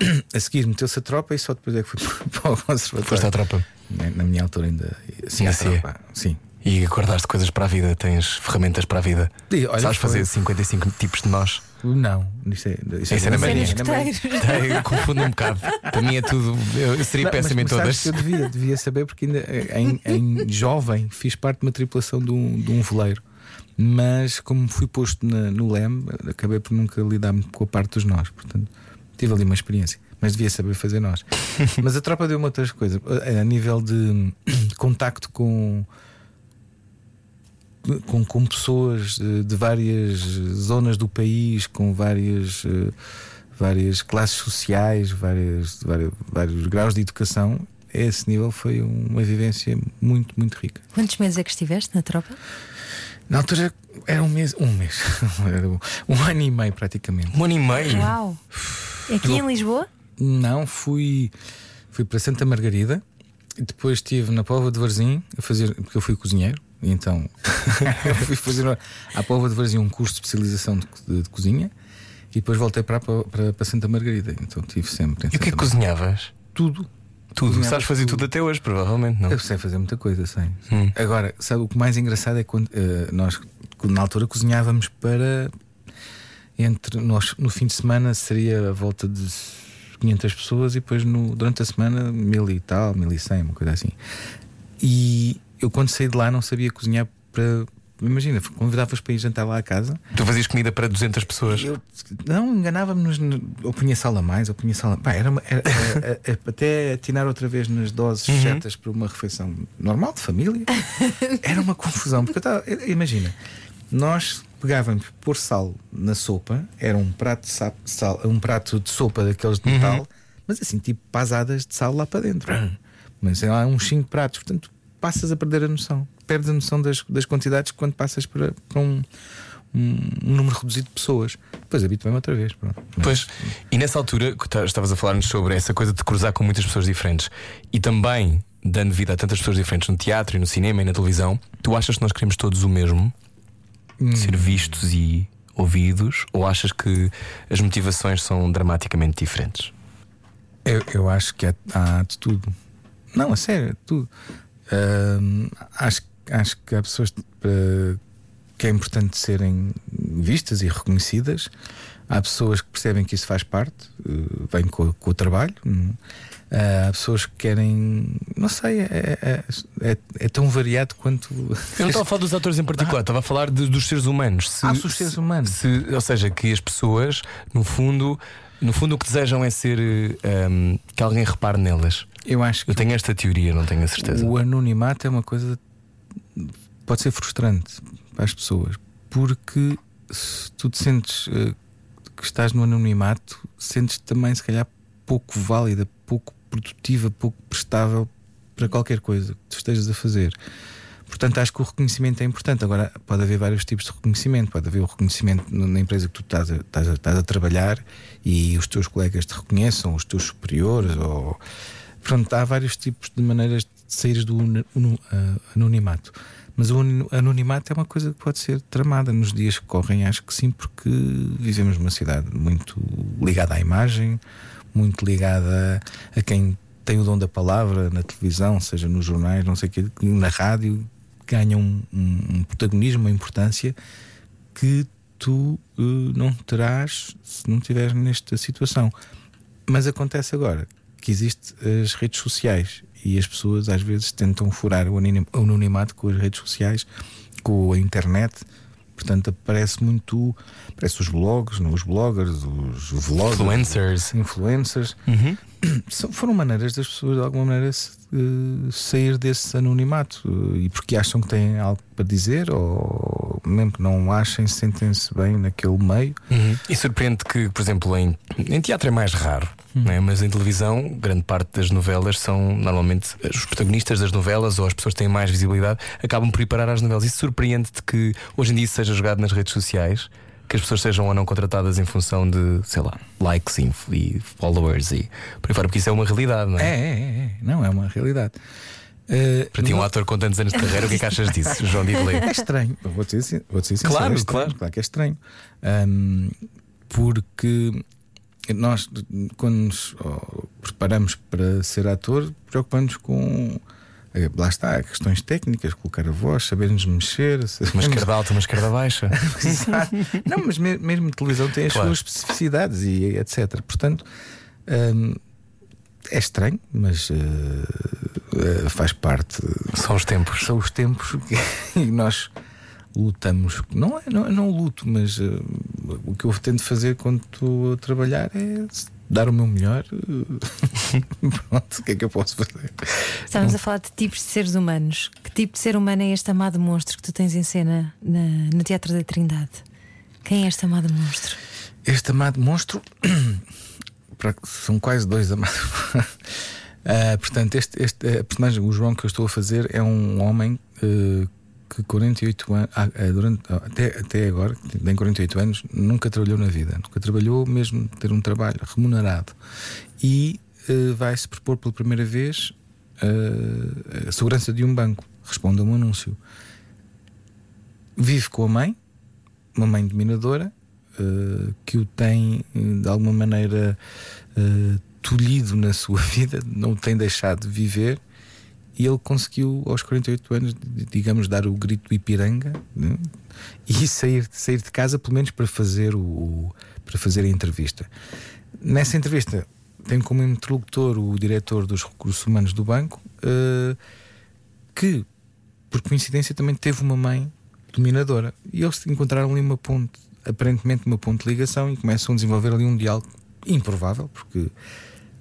[clears throat] A seguir, meteu-se a tropa e só depois é que fui [laughs] para o conservatório. Foste à tropa. Na, na minha altura, ainda. Sim, CIA. tropa. Sim. E acordaste coisas para a vida, tens ferramentas para a vida. E, olha, Sabes foi- fazer 55 tipos de nós. Não, isso é, isso Isso é na escuteiros. [laughs] Eu confundo um bocado. Para mim é tudo. Eu eu seria Não, péssimo em todas. eu devia, devia saber porque ainda em, em jovem fiz parte de uma tripulação de um, de um veleiro. Mas como fui posto na- no LEM, acabei por nunca lidar com a parte dos nós. Portanto, tive ali uma experiência. Mas devia saber fazer nós. [laughs] mas a tropa deu-me outras coisas. A, a nível de [coughs] contacto com, com, com pessoas eh, de várias zonas do país, com várias, eh, várias classes sociais, várias, vários, vários graus de educação. A esse nível foi uma vivência muito, muito rica. Quantos meses é que estiveste na tropa? Na altura era um mês, um mês, [laughs] um ano e meio praticamente. Um ano e meio. Uau! Aqui em Lisboa? Não, fui, fui para Santa Margarida e depois estive na Póvoa de Varzim a fazer, porque eu fui cozinheiro, e então [laughs] eu fui fazer à Póvoa de Varzim um curso de especialização de, de- de cozinha e depois voltei para, para, para Santa Margarida. Então estive sempre. em E o que é que cozinhavas? Tudo. Tudo. Cozinhava Sabes fazer tudo até hoje, provavelmente, não? Eu sei fazer muita coisa, sei. Hum. Agora, sabe o que mais engraçado é quando eh, nós, na altura, cozinhávamos para. Entre nós, no fim de semana seria a volta de 500 pessoas e depois no, durante a semana mil e tal, mil e cem, uma coisa assim. E eu, quando saí de lá, não sabia cozinhar para. Imagina, convidavas para ir jantar lá à casa. Tu fazias comida para 200 pessoas. Eu, não, enganava-me-nos. no- Ou punha sal a mais, ou punha sal a. Pá, era, era- era- era- até atinar outra vez nas doses certas para uma refeição normal, de família. Era uma confusão. Porque eu estava. Imagina, nós pegávamos pôr sal na sopa, era um prato de, sa- sal, um prato de sopa daqueles de metal, mas assim, tipo pasadas de sal lá para dentro. Mas sei lá, uns 5 pratos. Portanto, passas a perder a noção. Perdes a noção das, das quantidades quando passas para, para um, um, um número reduzido de pessoas. Depois habituei-me outra vez. Pronto. Pois, e nessa altura que ta- estavas a falar-nos sobre essa coisa de cruzar com muitas pessoas diferentes e também dando vida a tantas pessoas diferentes no teatro e no cinema e na televisão, tu achas que nós queremos todos o mesmo? Ser vistos e ouvidos? Ou achas que as motivações são dramaticamente diferentes? Eu, eu acho que há, há de tudo. Não, a sério, tudo. Ahm, acho, acho que há pessoas eh, que é importante serem vistas e reconhecidas. Há pessoas que percebem que isso faz parte, eh, vem com, com o trabalho. hum. Ah, há pessoas que querem, não sei, é, é, é- é tão variado quanto. [laughs] Eu não estava a falar dos atores em particular, estava a falar de- dos seres humanos. Se, Ah, dos seres humanos. se- ou seja, que as pessoas, no fundo, no fundo o que desejam é ser eh, um, que alguém repare nelas. Eu acho que Eu tenho esta teoria, não tenho a certeza. O anonimato é uma coisa pode ser frustrante para as pessoas, porque se tu te sentes eh, que estás no anonimato, sentes também se calhar pouco válida, pouco produtiva, pouco prestável para qualquer coisa que tu estejas a fazer. Portanto, acho que o reconhecimento é importante. Agora, pode haver vários tipos de reconhecimento. Pode haver o reconhecimento na empresa que tu estás a, estás a- estás a trabalhar e os teus colegas te reconheçam, os teus superiores. Ou... Pronto, há vários tipos de maneiras de sair do ah, anonimato. Mas o anonimato é uma coisa que pode ser tramada nos dias que correm, acho que sim, porque vivemos numa cidade muito ligada à imagem, muito ligada a quem tem o dom da palavra na televisão, seja nos jornais, não sei o quê, na rádio, ganha um, um- um protagonismo, uma importância que tu eh, não terás se não estiveres nesta situação. Mas acontece agora que existem as redes sociais e as pessoas às vezes tentam furar o anonim- o anonimato com as redes sociais, com a internet. Portanto, aparece muito. Aparece os blogs, os bloggers, os vloggers, Influencers. influencers. São- [clears throat] foram maneiras das pessoas de alguma maneira sair desse anonimato e porque acham que têm algo para dizer ou mesmo que não achem, sentem-se bem naquele meio. Uhum. E surpreende que, por exemplo, em, em teatro é mais raro, não é? mas em televisão, grande parte das novelas são normalmente os protagonistas das novelas ou as pessoas que têm mais visibilidade acabam por ir parar às novelas. Isso surpreende-te que hoje em dia isso seja jogado nas redes sociais, que as pessoas sejam ou não contratadas em função de, sei lá, likes e, followers e por aí fora, porque isso é uma realidade, não É, é? é, é, é. não é uma realidade. Eh, Para ti, um ator com tantos anos de carreira, o que é que achas disso, [laughs] João Didelé? É estranho, vou dizer, vou dizer sincero, Claro, é estranho, claro. claro que é estranho. Ahm, porque nós, quando nos oh, preparamos para ser ator, preocupamos com. Eh, Lá está, questões técnicas, colocar a voz, sabermos mexer. Uma sabermos- esquerda alta, uma esquerda baixa. [laughs] Não, mas me- mesmo a televisão tem as Claro. suas especificidades e etc. Portanto, hum, é estranho, mas eh, eh, faz parte. São os tempos. São os tempos que [laughs] e nós lutamos. Não é não, não luto, mas eh, o que eu tento fazer quando estou a trabalhar é dar o meu melhor. eh, [laughs] Pronto, o que é que eu posso fazer? Estávamos a falar de tipos de seres humanos. Que tipo de ser humano é este amado monstro que tu tens em cena na- no Teatro da Trindade? Quem é este amado monstro? Este amado monstro [coughs] são quase dois amados. [laughs] Ah, portanto, este, este a personagem, o João que eu estou a fazer, é um homem eh, que 48 anos, ah, ah, durante, ah, até, até agora, tem 48 anos, nunca trabalhou na vida, nunca trabalhou mesmo ter um trabalho remunerado e eh, vai se propor pela primeira vez eh, a segurança de um banco. Responde a um anúncio. Vive com a mãe, uma mãe dominadora, eh, que o tem de alguma maneira tolhido na sua [laughs] vida, não o tem deixado de viver. E ele conseguiu, aos 48 anos, digamos, dar o grito do Ipiranga né? e sair, sair de casa, pelo menos para fazer, o- para fazer a entrevista. Nessa entrevista, tem como interlocutor o diretor dos recursos humanos do banco, eh, que, por coincidência, também teve uma mãe dominadora. E eles encontraram ali uma ponte, aparentemente uma ponte de ligação, e começam a desenvolver ali um diálogo improvável, porque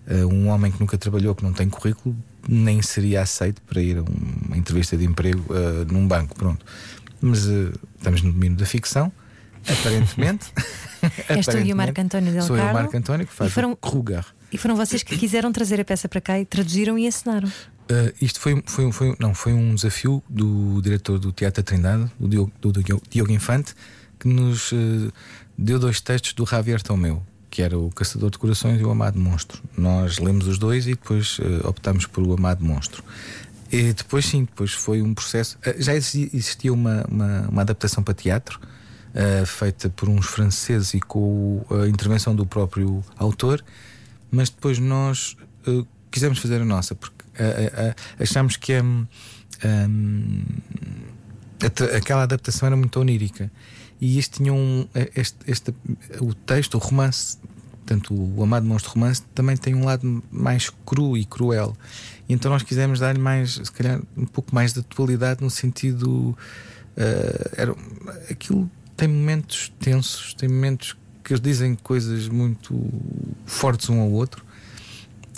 eh, um homem que nunca trabalhou, que não tem currículo, nem seria aceito para ir a uma entrevista de emprego eh, num banco. Pronto. Mas eh, estamos no domínio da ficção, [laughs] aparentemente. És tu e o Marco. António Del Sou eu, o Carlo. Marco António, que faz E foram- Kruger. E foram vocês que quiseram trazer a peça para cá e traduziram e ensinaram. Uh, isto foi, foi, foi, não, foi um desafio do diretor do Teatro da Trindade, do Diogo, do Diogo Infante, que nos uh, deu dois textos do Javier Tomeu. Que era o Caçador de Corações e o Amado Monstro. Nós lemos os dois e depois uh, optámos por o Amado Monstro. E depois, sim, depois foi um processo. Uh, já existia, uma, uma, uma, adaptação para teatro, uh, feita por uns franceses e com a intervenção do próprio autor, mas depois nós quisemos fazer a nossa, porque achámos que um, um, aquela adaptação era muito onírica e este tinha um. Este, este, o texto, o romance, tanto o Amado Monstro Romance, também tem um lado mais cru e cruel. E então nós quisemos dar-lhe mais, se calhar, um pouco mais de atualidade no sentido. Uh, era, aquilo tem momentos tensos, tem momentos que eles dizem coisas muito fortes um ao outro.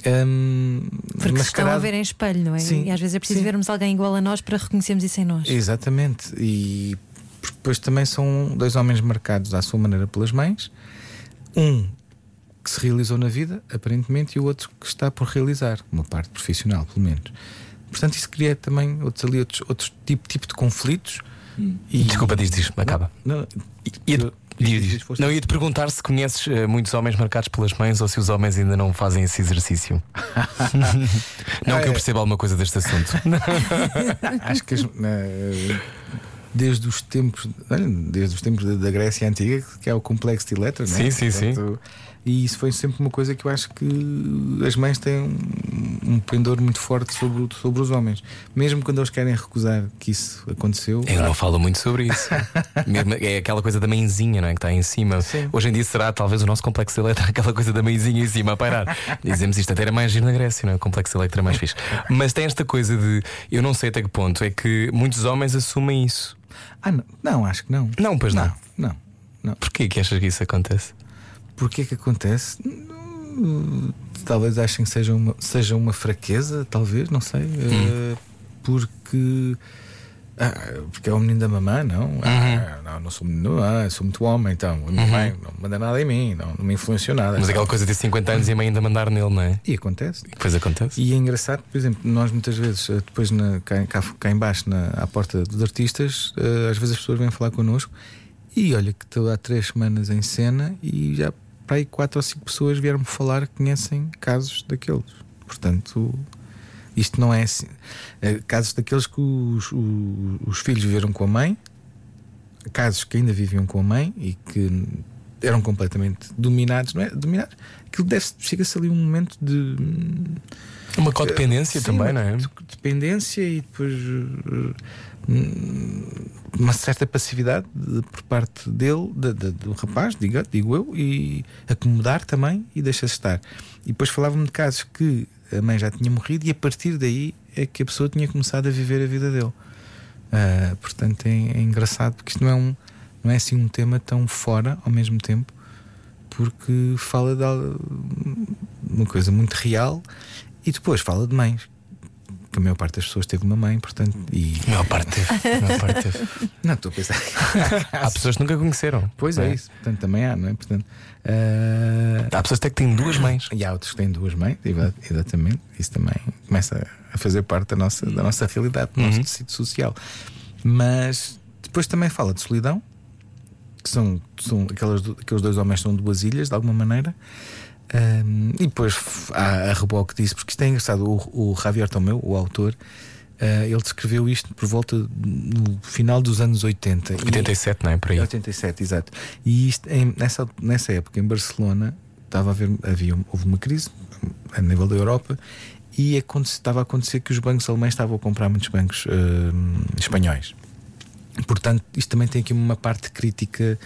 Um, Porque se estão a ver em espelho, não é? Sim, e às vezes é preciso sim. vermos alguém igual a nós para reconhecermos isso em nós. Exatamente. E depois também são dois homens marcados à sua maneira pelas mães. Um que se realizou na vida, aparentemente, e o outro que está por realizar, uma parte profissional, pelo menos. Portanto, isso cria também outros, ali, outros, outros tipo, tipo de conflitos. Hum. E... Desculpa, diz, diz, acaba. Não, diz, não, ia te perguntar se conheces uh, muitos homens marcados pelas mães ou se os homens ainda não fazem esse exercício. [laughs] não que eu perceba alguma coisa deste assunto. [laughs] Acho que as, uh, desde os tempos, desde os tempos da Grécia Antiga, que é o complexo de Electra, sim, né? sim, Portanto, sim. E isso foi sempre uma coisa que eu acho que as mães têm um, um pendor muito forte sobre, sobre os homens. Mesmo quando eles querem recusar que isso aconteceu. Eu não falo muito sobre isso. [laughs] Mesmo, é aquela coisa da mãezinha, não é? Que está em cima. Sim. Hoje em dia será talvez o nosso complexo Electra, [laughs] aquela coisa da mãezinha em cima a pairar. Dizemos isto até era mais giro na Grécia, não é? O complexo Electra é mais fixe. Mas tem esta coisa de eu não sei até que ponto é que muitos homens assumem isso. Ah, não, não acho que não. Não, pois não. Não, não. não. Porquê que achas que isso acontece? Porquê que acontece? Talvez achem que seja uma, seja uma fraqueza, talvez, não sei. Hum. Uh, porque. Ah, porque é o menino da mamãe, não? Uhum. Ah, não, não sou menino, ah, sou muito homem, então. A minha Uhum. mãe não manda nada em mim, não, não me influenciou nada. Mas aquela coisa de 50 anos e a mãe ainda mandar nele, não é? E acontece. E depois acontece. E é engraçado, por exemplo, nós muitas vezes, eh, depois na, cá, cá, cá embaixo, na, à porta dos artistas, eh, às vezes as pessoas vêm falar connosco e olha que estou há três semanas em cena e já para aí quatro ou cinco pessoas vieram-me falar que conhecem casos daqueles. Portanto, isto não é assim. Eh, Casos daqueles que os, os, os filhos viveram com a mãe, casos que ainda viviam com a mãe e que eram completamente dominados, não é? Dominados. Aquilo chega-se ali um momento de Uma codependência Sim, também, não é? de- Dependência e depois uh, hum, uma certa passividade de- por parte dele, de- de- do rapaz, digo, digo eu, e acomodar também e deixa-se estar. E depois falavam-me de casos que a mãe já tinha morrido e a partir daí é que a pessoa tinha começado a viver a vida dele. Ah, portanto, é, é engraçado porque isto não é, um, não é assim um tema tão fora ao mesmo tempo, porque fala de uma coisa muito real e depois fala de mães. Que a maior parte das pessoas teve uma mãe, portanto. E... A maior parte teve. A maior parte teve. [laughs] Não, estou a pensar. Há pessoas que nunca conheceram. Pois não é isso, portanto também há, não é? Portanto, ah, Há pessoas até que têm duas mães. E há outros que têm duas mães, exa- exatamente. Isso também começa a fazer parte da nossa, da nossa realidade, do nosso Uhum. tecido social. Mas depois também fala de solidão, que são, são aquelas, aqueles dois homens são duas ilhas, de alguma maneira. Ahm, e depois há a reboque disso, porque isto é engraçado. O, o Javier Tomeu, o autor, ah, ele descreveu isto por volta no final dos anos 80. E- 87, não é? Por aí. 87, exato. E isto, em- nessa, nessa época, em Barcelona, estava a haver, havia, houve uma crise a nível da Europa e estava a acontecer que os bancos alemães estavam a comprar muitos bancos hum, espanhóis. Portanto, isto também tem aqui uma parte crítica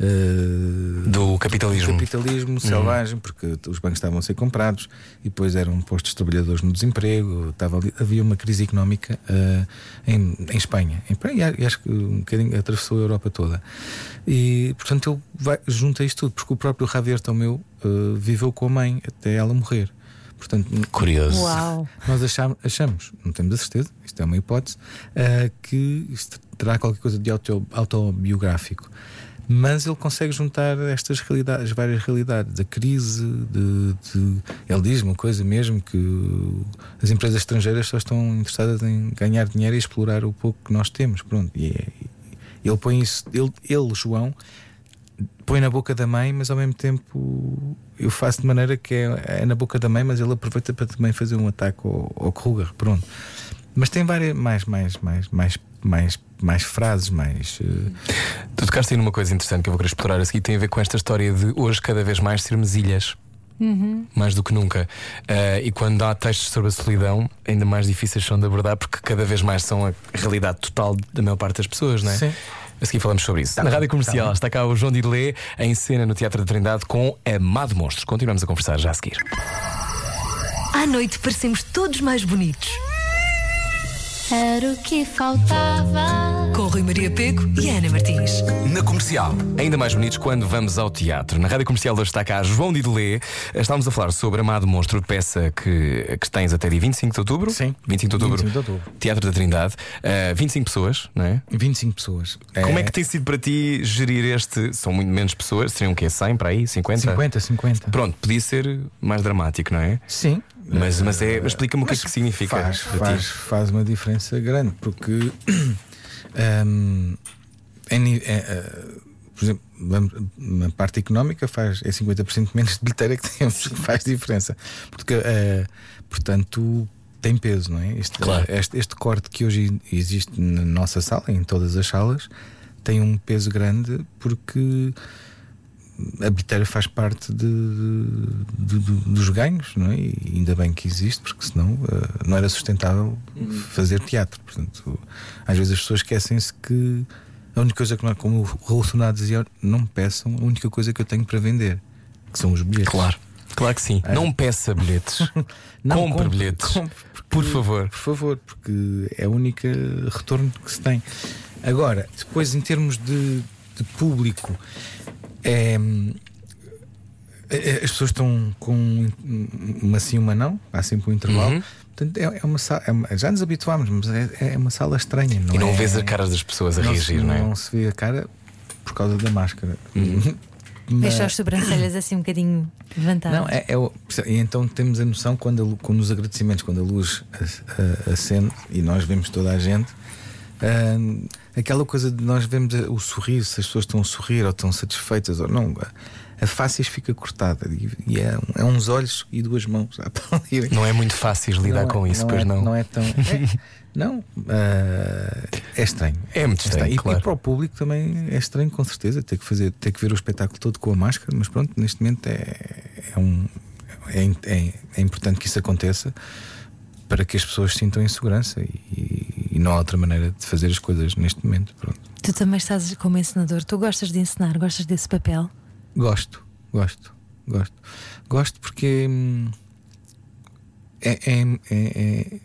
uh, Do capitalismo. capitalismo selvagem, porque os bancos estavam a ser comprados e depois eram postos de trabalhadores no desemprego, estava ali- havia uma crise económica uh, em, em Espanha. Em Espanha, e acho que um bocadinho atravessou a Europa toda. E portanto ele vai, junta isto tudo, porque o próprio Javier Tomeu uh, viveu com a mãe até ela morrer. Portanto, Curioso. Uau! nós achamos, achamos, não temos a certeza, isto é uma hipótese, ah, que isto terá qualquer coisa de auto- autobiográfico. Mas ele consegue juntar estas realidades, várias realidades, a crise, de, de- ele diz uma coisa mesmo que as empresas estrangeiras só estão interessadas em ganhar dinheiro e explorar o pouco que nós temos. Pronto, e é- ele põe isso, ele, ele João, põe na boca da mãe, mas ao mesmo tempo eu faço de maneira que é, é na boca da mãe, mas ele aproveita para também fazer um ataque ao, ao Kruger. Pronto. Mas tem várias mais, mais, mais, mais, mais, mais frases, mais. eh, Tu tocaste aí numa coisa interessante que eu vou querer explorar a seguir, tem a ver com esta história de hoje cada vez mais sermos ilhas. Mais do que nunca. Ah, e quando há textos sobre a solidão, ainda mais difíceis são de abordar porque cada vez mais são a realidade total da maior parte das pessoas, não é? Sim. A seguir falamos sobre isso. Na bem, rádio comercial tá bem. está cá o João Didelé em cena no Teatro da Trindade com Amado Monstros. Continuamos a conversar já a seguir. À noite parecemos todos mais bonitos. Era o que faltava. Com Rui Maria Peco e Ana Martins. Na comercial. Ainda mais bonitos quando vamos ao teatro. Na rádio comercial hoje está cá João Didelé. Estávamos a falar sobre Amado Monstro, peça que, que tens até dia 25 de outubro. Sim. 25 de outubro. 25 de outubro. Teatro da Trindade. Ah, 25 pessoas, não é? 25 pessoas. Como é que tem sido para ti gerir este? São muito menos pessoas, seriam o quê? 100 para aí? 50? 50, 50. Pronto, podia ser mais dramático, não é? Sim. Mas, mas, é, mas explica-me o que é que significa Faz, faz, faz uma diferença grande, porque [clears throat] hum, é é, por exemplo, na parte económica faz é 50% menos de bilheteira que temos, [laughs] que faz diferença. Porque, é, portanto, tem peso, não é? Este, Claro. este, este corte que hoje existe na nossa sala, em todas as salas, tem um peso grande porque a bilheteira faz parte de, de- de- dos ganhos, não é? E ainda bem que existe, porque senão eh, não era sustentável fazer teatro. Portanto, às vezes as pessoas esquecem-se que a única coisa que não é, como o Raul Sonato dizia, não me peçam, a única coisa que eu tenho para vender, que são os bilhetes. Claro, claro que sim. Não peça bilhetes. [laughs] Não, compre, compre, bilhetes. compre, porque- Por favor. Por favor, porque é o único retorno que se tem. Agora, depois em termos de, de público, é, as pessoas estão com uma sim, uma não, há sempre um intervalo. Uhum. Portanto, é, é uma sala, é uma- já nos habituámos, mas é, é uma sala estranha. Não E não é, vês as caras das pessoas a não reagir, se, não é? Uhum. Não se vê a cara por causa da máscara. Deixa [laughs] Mas- as sobrancelhas assim um bocadinho levantadas. não, é, é e então temos a noção quando, a quando os agradecimentos, quando a luz a- a- acende e nós vemos toda a gente, hum, aquela coisa de nós vemos o sorriso, se as pessoas estão a sorrir ou estão satisfeitas ou não, a, face fica cortada e, e é, é uns olhos e duas mãos a. Não é muito fácil lidar Não é- com isso, pois é, não. Não é tão. [laughs] é- não, ah, é estranho. É muito estranho, E- claro. E, para o público também é estranho, com certeza, ter que, fazer, ter que ver o espetáculo todo com a máscara, mas pronto, neste momento é, é, um, é, é, é importante que isso aconteça para que as pessoas sintam em segurança e, e não há outra maneira de fazer as coisas neste momento. Pronto. Tu também estás como encenador. Tu gostas de encenar, gostas desse papel? Gosto, gosto, gosto. Gosto porque hum, é, é, é,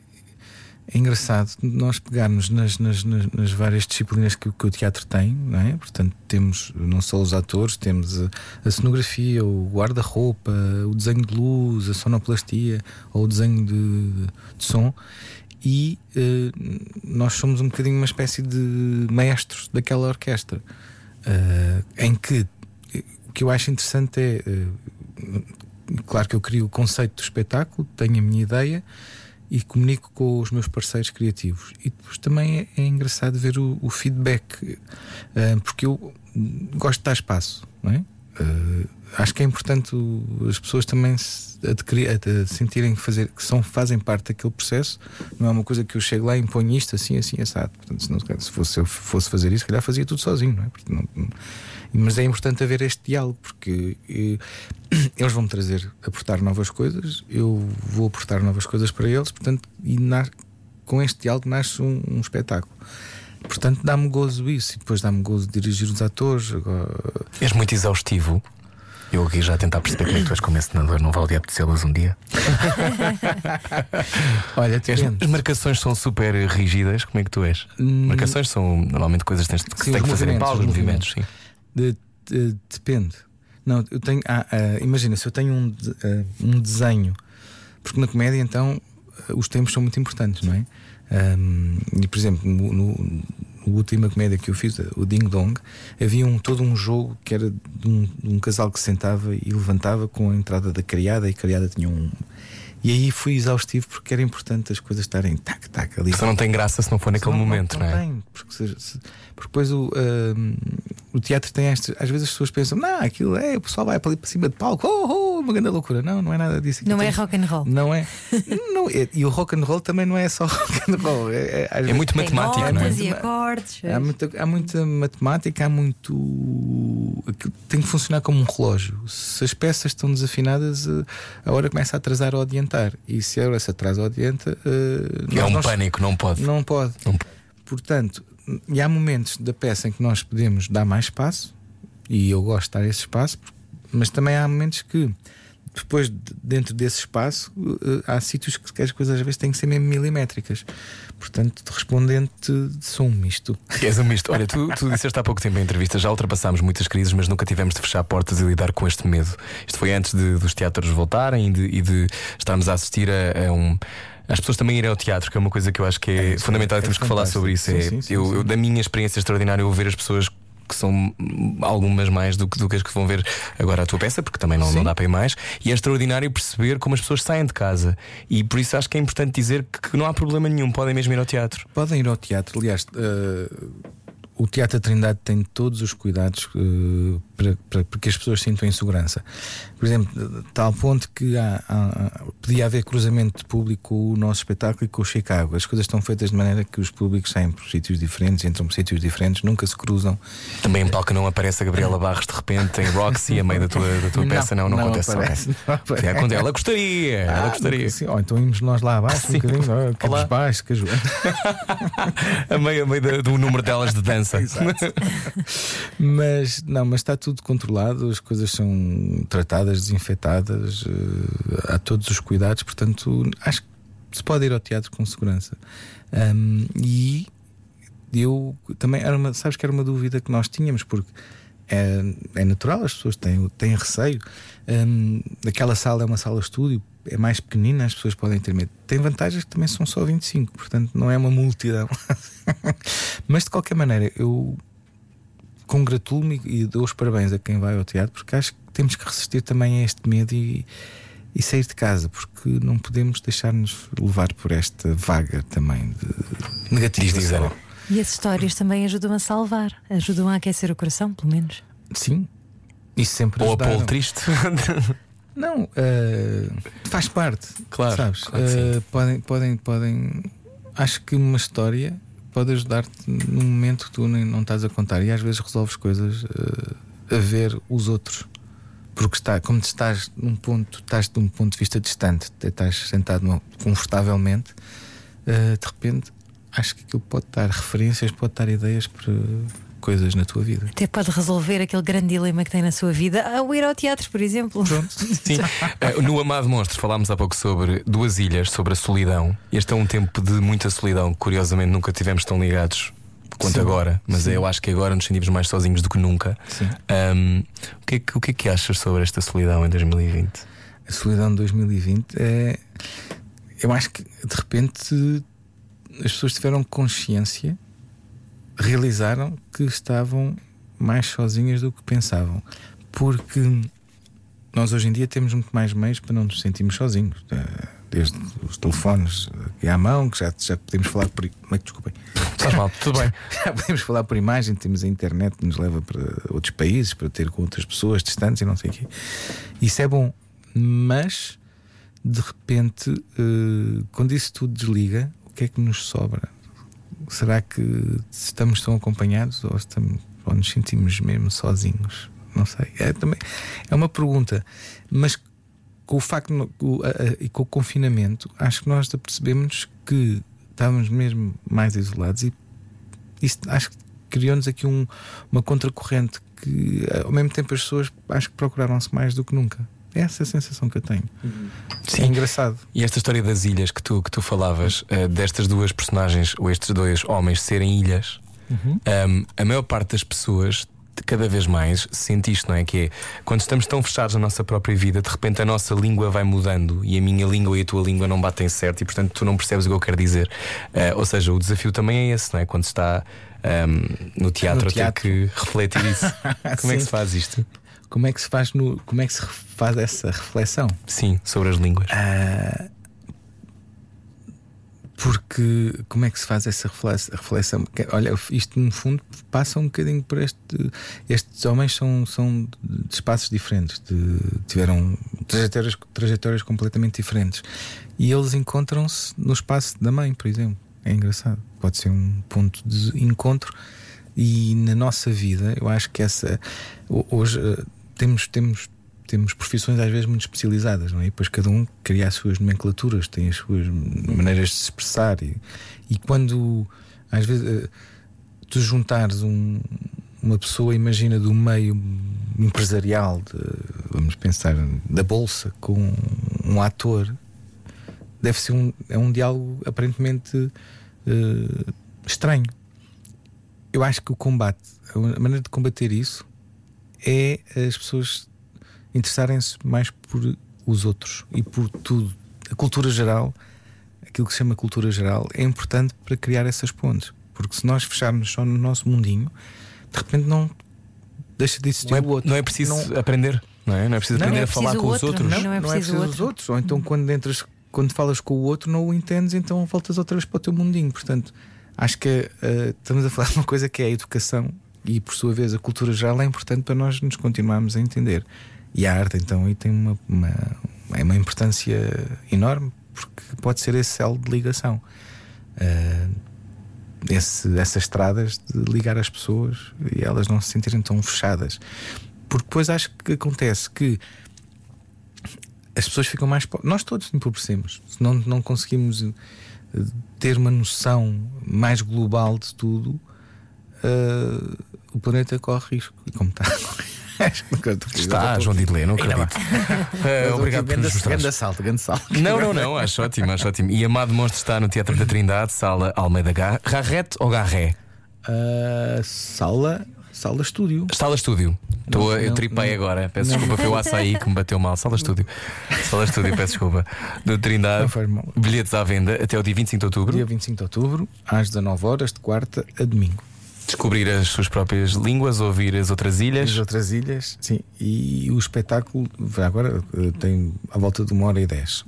é- engraçado nós pegarmos nas, nas, nas, várias disciplinas que, que o teatro tem, não é? Portanto, temos não só os atores, temos a, a cenografia, o guarda-roupa, o desenho de luz, a sonoplastia ou o desenho de, de som. E eh, nós somos um bocadinho uma espécie de maestros daquela orquestra, eh, em que o que eu acho interessante é. eh, claro que eu crio o conceito do espetáculo, tenho a minha ideia e comunico com os meus parceiros criativos. E depois também é, é engraçado ver o, o feedback, eh, porque eu gosto de dar espaço, não é? Eh, acho que é importante as pessoas também se sentirem que, fazer, que são, fazem parte daquele processo. Não é uma coisa que eu chego lá e imponho isto assim, assim, assado. Portanto, se, não, se fosse, se eu fosse fazer isso, se calhar fazia tudo sozinho, não é? Porque não- mas é importante haver este diálogo, porque eh, [clears throat] eles vão me trazer, aportar novas coisas, eu vou aportar novas coisas para eles, portanto, e na- com este diálogo nasce um, um espetáculo. Portanto, dá-me gozo isso, e depois dá-me gozo dirigir os atores. Agora, És muito exaustivo. Eu aqui já a tentar perceber como é que tu és como encenador, não vale apetecê-las um dia. [laughs] olha, as marcações são super rígidas, como é que tu és? Marcações são normalmente coisas que tens que, Hum. Sim, tens que fazer em movimentos, pausa, os movimentos, sim. De- de- depende. Não, eu tenho. ah, ah, imagina, se eu tenho um, de- ah, um desenho, porque na comédia então os tempos são muito importantes, não é? E por exemplo, no, no, no última comédia que eu fiz, o Ding Dong, havia um, todo um jogo que era de um, de um casal que se sentava e levantava com a entrada da criada e a criada tinha um. E aí fui exaustivo porque era importante as coisas estarem tac, tac ali. Só não tem graça se não for naquele Não, momento, não, não, é? tem, porque, se- se- porque depois o, ahm, o teatro tem estas. Às vezes as pessoas pensam, não, aquilo é, o pessoal vai para ali para cima de palco, oh, oh, uma grande loucura. Não, não é nada disso. Não é tem- rock and roll. Não é. [laughs] não é. E o rock and roll também não é só [laughs] rock and roll. É, é, às É muito Tem matemático, não é? e acordes. Há muita, há muita matemática, há muito. aquilo Tem que funcionar como um relógio. Se as peças estão desafinadas, eh, a hora começa a atrasar ou adiantar. E se a hora se atrasa ou adianta. eh, É nós um não- pânico, não pode. Não pode. Não- Portanto, e há momentos da peça em que nós podemos dar mais espaço, e eu gosto de dar esse espaço, mas também há momentos que. Depois, de- dentro desse espaço, eh, há sítios que as coisas às vezes têm que ser mesmo milimétricas. Portanto, de respondente, sou um misto. [laughs] És um misto. Olha, tu, tu disseste há pouco tempo em entrevista, já ultrapassámos muitas crises, mas nunca tivemos de fechar portas e lidar com este medo. Isto foi antes de, dos teatros voltarem e de, e de estarmos a assistir a, a um. As pessoas também irem ao teatro, que é uma coisa que eu acho que é, É, isso fundamental é- e temos é que falar sobre isso. Sim, é, sim, sim, eu, eu- da minha experiência extraordinária, eu ver as pessoas que são algumas mais do que, do que as que vão ver agora a tua peça, porque também não, não dá para ir mais. E é extraordinário perceber como as pessoas saem de casa. E por isso acho que é importante dizer que, que não há problema nenhum, podem mesmo ir ao teatro. Podem ir ao teatro. Aliás, eh, o Teatro da Trindade tem todos os cuidados eh, para, para, para que as pessoas sintam em segurança. Por exemplo, tal ponto que há, há- podia haver cruzamento de público com o nosso espetáculo e com o Chicago. As coisas estão feitas de maneira que os públicos saem por sítios diferentes, entram por sítios diferentes, nunca se cruzam. Também em palco não aparece a Gabriela Barros de repente em Roxy a meio da tua, da tua peça, não, não, acontece. aparece, [laughs] não aparece. É, acontece. Ela gostaria, ela Ah, gostaria. nunca- sim. Ou então íamos nós lá abaixo [laughs] Sim. um bocadinho, oh, que Olá. baixo, que [laughs] ajuda. a meio, a meio do número delas de dança. [laughs] Mas não, mas está tudo controlado, as coisas são tratadas, desinfetadas, eh, há todos os cuidados, portanto, acho que se pode ir ao teatro com segurança. Ahm, e eu também era uma, sabes que era uma dúvida que nós tínhamos, porque é, é natural, as pessoas têm, têm receio. Ahm, aquela sala é uma sala estúdio, é mais pequenina, as pessoas podem ter medo. Tem vantagens que também são só 25, portanto, não é uma multidão. [laughs] Mas de qualquer maneira, eu congratulo-me e dou os parabéns a quem vai ao teatro, porque acho que temos que resistir também a este medo e, e sair de casa, porque não podemos deixar-nos levar por esta vaga também de Ana. E as histórias também ajudam a salvar, ajudam a aquecer o coração, pelo menos. Sim, sempre Ou a. Polo triste. [laughs] Não, eh, faz parte, Claro, sabes? claro. Eh, podem, podem, podem. Acho que uma história pode ajudar-te num momento que tu nem, não estás a contar e às vezes resolves coisas eh, a ver os outros. Porque está, como estás num ponto, estás de um ponto de vista distante, te- estás sentado confortavelmente, de repente acho que aquilo pode dar referências, pode dar ideias para coisas na tua vida. Até pode resolver aquele grande dilema que tem na sua vida ao ir ao teatro, por exemplo. [laughs] Sim. Eh, no Amado Monstro falámos há pouco sobre duas ilhas, sobre a solidão. Este é um tempo de muita solidão. Curiosamente, nunca tivemos tão ligados quanto Sim. agora, mas Sim. eu acho que agora nos sentimos mais sozinhos do que nunca. Sim. Ahm, o, que é que, o que é que achas sobre esta solidão em 2020? A solidão de 2020 é. Eu acho que de repente as pessoas tiveram consciência, realizaram que estavam mais sozinhas do que pensavam. Porque nós hoje em dia temos muito mais meios para não nos sentirmos sozinhos. Eh, Desde os telefones aqui à mão, que já, já podemos falar por. Ai, Desculpem. Faz mal, tudo bem. [laughs] Já podemos falar por imagem, temos a internet que nos leva para outros países, para ter com outras pessoas distantes e não sei o quê. Isso é bom, mas de repente, eh, quando isso tudo desliga, o que é que nos sobra? Será que estamos tão acompanhados ou, estamos, ou nos sentimos mesmo sozinhos? Não sei. É, também, é uma pergunta, mas com o facto e com o confinamento, acho que nós percebemos que estávamos mesmo mais isolados e isso acho que criou-nos aqui um- uma contracorrente que ao mesmo tempo as pessoas acho que procuraram-se mais do que nunca. É essa a sensação que eu tenho. É engraçado. E esta história das ilhas que tu, que tu falavas, eh, destas duas personagens, ou estes dois homens serem ilhas, ahm, a maior parte das pessoas, cada vez mais, sente isto, não é? Que é quando estamos tão fechados na nossa própria vida, de repente a nossa língua vai mudando e a minha língua e a tua língua não batem certo e portanto tu não percebes o que eu quero dizer. Eh, ou seja, o desafio também é esse, não é? Quando está ahm, no teatro, No a ter teatro. que refletir isso. [laughs] Como é que Sim. se faz isto? Como é que se faz no, como é que se faz essa reflexão? Sim, sobre as línguas. Ah, Porque como é que se faz essa reflex- reflexão? Olha, isto no fundo passa um bocadinho por este. Estes homens são, são de espaços diferentes, de- tiveram trajetórias, trajetórias completamente diferentes. E eles encontram-se no espaço da mãe, por exemplo. É engraçado. Pode ser um ponto de encontro. E na nossa vida, eu acho que essa. ho- Hoje temos, temos, temos profissões às vezes muito especializadas, não é? E depois cada um cria as suas nomenclaturas, tem as suas maneiras de se expressar. E, e quando, às vezes, eh, tu juntares um- uma pessoa, imagina, do meio empresarial, de- vamos pensar, da bolsa, com um ator, deve ser um, é um diálogo aparentemente eh, estranho. Eu acho que o combate, a maneira de combater isso é as pessoas interessarem-se mais por os outros e por tudo. A cultura geral, aquilo que se chama cultura geral, é importante para criar essas pontes. Porque se nós fecharmos só no nosso mundinho, de repente não deixa de existir Não é, o outro. não é preciso Não- aprender, não é? Não é preciso Não, aprender é a falar preciso com o os outro, outros. não é não é preciso preciso o os outro. outros. Ou então quando entras, quando falas com o outro, não o entendes, então voltas outra vez para o teu mundinho. Portanto, acho que eh, estamos a falar de uma coisa que é a educação e, por sua vez, a cultura geral é importante para nós nos continuarmos a entender. E a arte, então, aí tem uma, uma, é uma importância enorme, porque pode ser esse elo de ligação. Eh, esse- essas estradas de ligar as pessoas e elas não se sentirem tão fechadas. Porque depois acho que acontece que as pessoas ficam mais. po- Nós todos empobrecemos. Não, não conseguimos eh, ter uma noção mais global de tudo, eh, o planeta corre risco. E como está [laughs] Está, João Didley, não acredito. [laughs] Mas obrigado por nos grande salto, grande salto. Não, não, não, acho ótimo, acho ótimo. E Amado Monstro está no Teatro da Trindade, sala Almeida Gar... Garrete ou Garré? Ah, sala, sala estúdio. Sala Estúdio. Estou a- eu não, tripei não. agora. Peço desculpa, foi o açaí que me bateu mal. Sala Estúdio. Sala Estúdio, peço desculpa. Do Trindade. Não. Bilhetes à venda até o dia 25 de outubro. Dia 25 de outubro, às 19 horas, de quarta a domingo. Descobrir as suas próprias línguas, ouvir as outras ilhas. As outras ilhas, sim. E o espetáculo agora eh, tem à volta de uma hora e dez.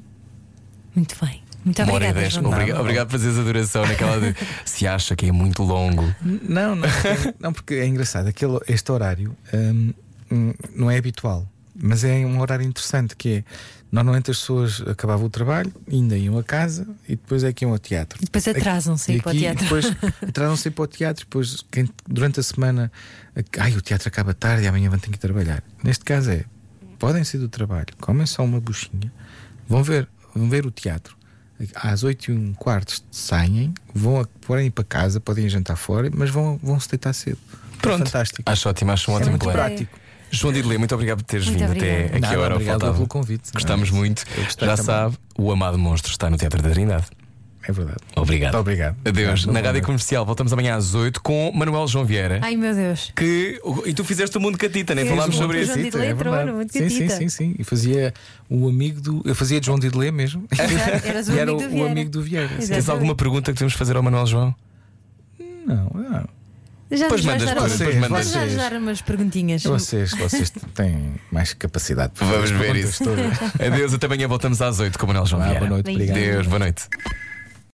Muito bem. Muito Uma hora e obrigada. dez. Obrigado, obrigado por fazeres a duração naquela de [laughs] se acha que é muito longo. Não, não, porque- não, porque é engraçado. Aquele, este horário hum, hum, não é habitual, mas é um horário interessante que é. Normalmente as pessoas acabavam o trabalho, ainda iam a casa e depois é que iam ao teatro. Depois atrasam-se E para o teatro. Depois atrasam-se para o teatro, depois quem, durante a semana, ai, o teatro acaba tarde e amanhã vão ter que ir trabalhar. Neste caso é, podem sair do trabalho, comem só uma buchinha, vão ver, vão ver o teatro. Às 8 e um quarto saem, vão ir para casa, podem jantar fora, mas vão, vão se deitar cedo. É Pronto. fantástico. Acho ótimo, acho um É ótimo muito plano. prático. João Didley, muito obrigado por teres Muito vindo obrigada. até aqui a hora obrigado faltava. pelo convite. Gostamos Não, muito. Já também. sabe, o Amado Monstro está no Teatro da Trindade. É verdade. Obrigado. Muito obrigado. Adeus. Obrigado, Na Rádio. Comercial voltamos amanhã às 8 com Manuel João Vieira. Ai meu Deus. Que, e tu fizeste o mundo catita, nem Fiz falámos o sobre isso. João Didelé é entrou Mundo sim, sim, Catita. sim, sim. E fazia o amigo do. Eu fazia de João Didelé mesmo. Eras o [laughs] e era o, Vieira. amigo do Vieira. sim. Exato. Tens alguma pergunta que temos de fazer ao Manuel João? Não, não. Já Depois mandas para- umas- depois mandas. Vocês. dar umas perguntinhas. Vocês, vocês têm mais capacidade para Vamos ver isso. todas. Adeus, até amanhã voltamos às 8 com o Manuel João Vieira. boa noite, obrigado. Adeus, boa noite.